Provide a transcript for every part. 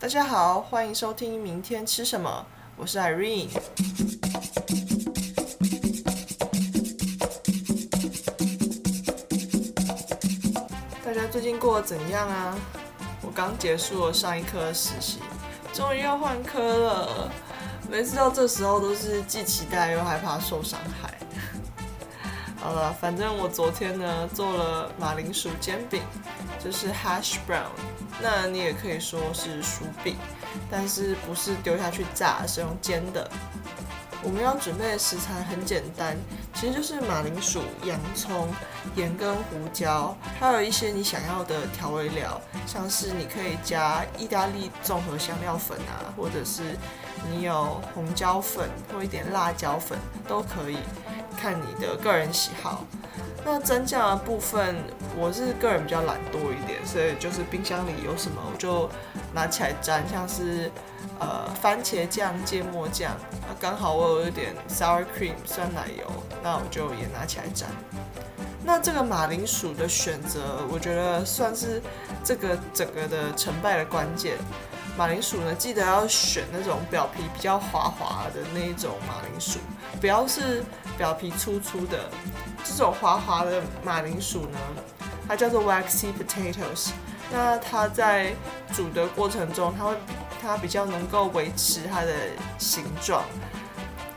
大家好，欢迎收听《明天吃什么》，我是 Irene。大家最近过得怎样啊？我刚结束了上一科实习，终于要换科了。每次到这时候都是既期待又害怕受伤害。好了，反正我昨天呢做了马铃薯煎饼，就是 hash brown，那你也可以说是薯饼，但是不是丢下去炸，是用煎的。我们要准备的食材很简单，其实就是马铃薯、洋葱、盐跟胡椒，还有一些你想要的调味料，像是你可以加意大利综合香料粉啊，或者是你有红椒粉或一点辣椒粉都可以，看你的个人喜好。那蒸酱的部分，我是个人比较懒惰一点，所以就是冰箱里有什么我就拿起来沾，像是呃番茄酱、芥末酱，那刚好我有一点 sour cream 酸奶油，那我就也拿起来沾。那这个马铃薯的选择，我觉得算是这个整个的成败的关键。马铃薯呢，记得要选那种表皮比较滑滑的那一种马铃薯，不要是表皮粗粗的。这种滑滑的马铃薯呢，它叫做 waxy potatoes。那它在煮的过程中，它会它比较能够维持它的形状。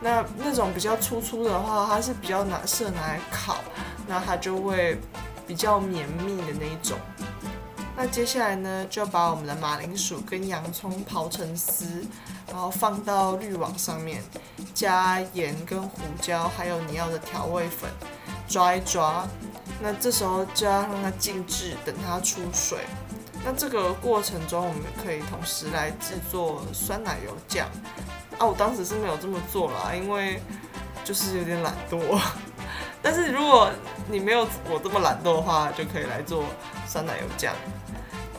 那那种比较粗粗的话，它是比较拿适合拿来烤，那它就会比较绵密的那一种。那接下来呢，就把我们的马铃薯跟洋葱刨成丝，然后放到滤网上面，加盐跟胡椒，还有你要的调味粉，抓一抓。那这时候就要让它静置，等它出水。那这个过程中，我们可以同时来制作酸奶油酱。啊，我当时是没有这么做啦，因为就是有点懒惰。但是如果你没有我这么懒惰的话，就可以来做酸奶油酱。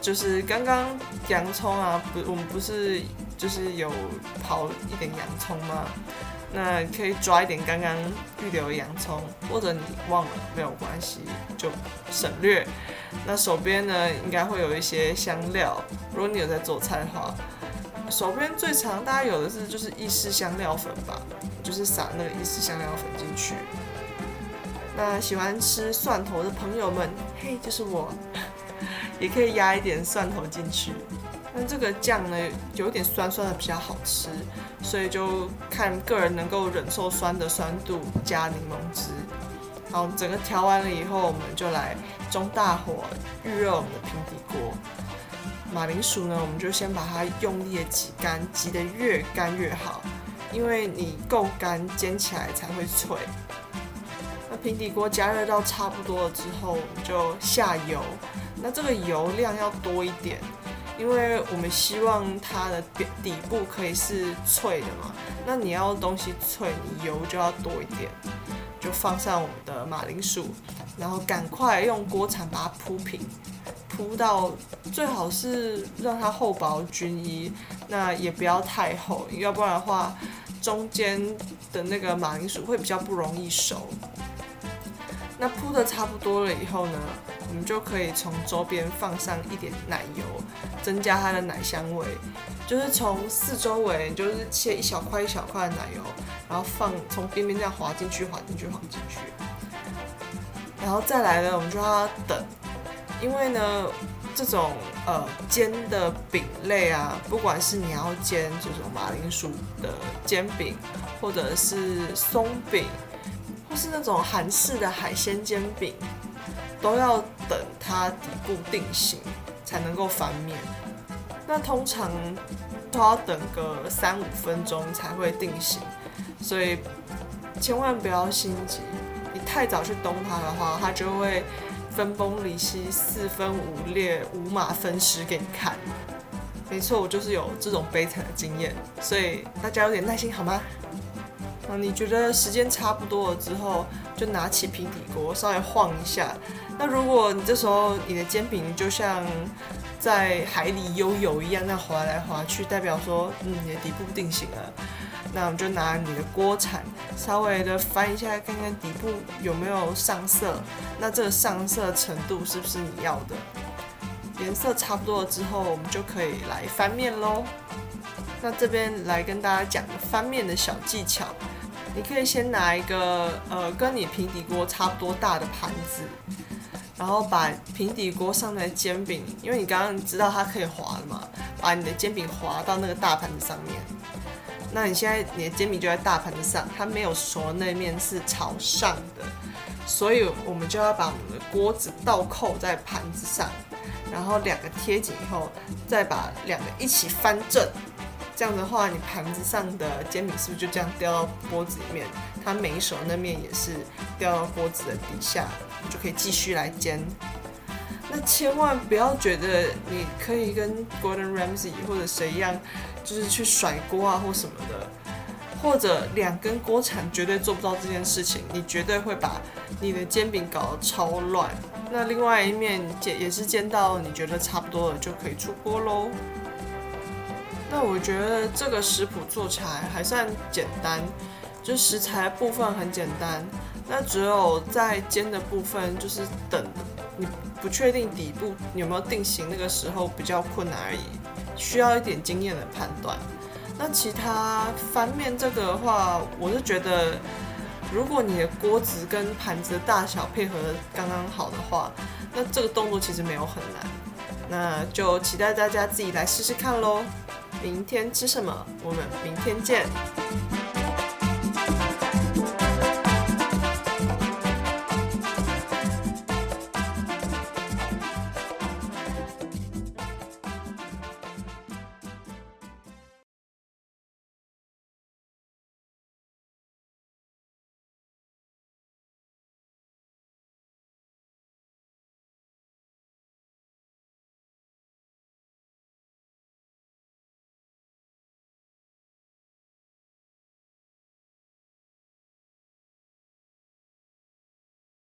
就是刚刚洋葱啊，不，我们不是就是有刨一点洋葱吗？那可以抓一点刚刚预留的洋葱，或者你忘了没有关系，就省略。那手边呢，应该会有一些香料，如果你有在做菜的话，手边最常大家有的是就是意式香料粉吧，就是撒那个意式香料粉进去。那喜欢吃蒜头的朋友们，嘿，就是我。也可以压一点蒜头进去，那这个酱呢，有点酸酸的比较好吃，所以就看个人能够忍受酸的酸度，加柠檬汁。好，整个调完了以后，我们就来中大火预热我们的平底锅。马铃薯呢，我们就先把它用力的挤干，挤得越干越好，因为你够干，煎起来才会脆。那平底锅加热到差不多了之后，我们就下油。那这个油量要多一点，因为我们希望它的底部可以是脆的嘛。那你要东西脆，你油就要多一点。就放上我们的马铃薯，然后赶快用锅铲把它铺平，铺到最好是让它厚薄均一，那也不要太厚，要不然的话，中间的那个马铃薯会比较不容易熟。那铺的差不多了以后呢？我们就可以从周边放上一点奶油，增加它的奶香味。就是从四周围，就是切一小块一小块的奶油，然后放从边边这样滑进去，滑进去，滑进去。然后再来呢，我们就要等，因为呢，这种呃煎的饼类啊，不管是你要煎这种马铃薯的煎饼，或者是松饼，或是那种韩式的海鲜煎饼。都要等它底部定型才能够翻面，那通常都要等个三五分钟才会定型，所以千万不要心急。你太早去动它的话，它就会分崩离析、四分五裂、五马分尸给你看。没错，我就是有这种悲惨的经验，所以大家有点耐心好吗？啊，你觉得时间差不多了之后，就拿起平底锅稍微晃一下。那如果你这时候你的煎饼就像在海里悠游一样，那滑来滑去，代表说，嗯，你的底部定型了。那我们就拿你的锅铲稍微的翻一下，看看底部有没有上色。那这个上色程度是不是你要的？颜色差不多了之后，我们就可以来翻面喽。那这边来跟大家讲个翻面的小技巧，你可以先拿一个呃跟你平底锅差不多大的盘子，然后把平底锅上面的煎饼，因为你刚刚知道它可以滑的嘛，把你的煎饼滑到那个大盘子上面。那你现在你的煎饼就在大盘子上，它没有熟那面是朝上的，所以我们就要把我们的锅子倒扣在盘子上，然后两个贴紧以后，再把两个一起翻正。这样的话，你盘子上的煎饼是不是就这样掉到锅子里面？它每一手那面也是掉到锅子的底下，就可以继续来煎。那千万不要觉得你可以跟 Gordon Ramsay 或者谁一样。就是去甩锅啊或什么的，或者两根锅铲绝对做不到这件事情，你绝对会把你的煎饼搞得超乱。那另外一面煎也是煎到你觉得差不多了就可以出锅喽。那我觉得这个食谱做起来还算简单，就食材部分很简单，那只有在煎的部分就是等你不确定底部有没有定型那个时候比较困难而已。需要一点经验的判断。那其他翻面这个的话，我是觉得，如果你的锅子跟盘子的大小配合刚刚好的话，那这个动作其实没有很难。那就期待大家自己来试试看喽。明天吃什么？我们明天见。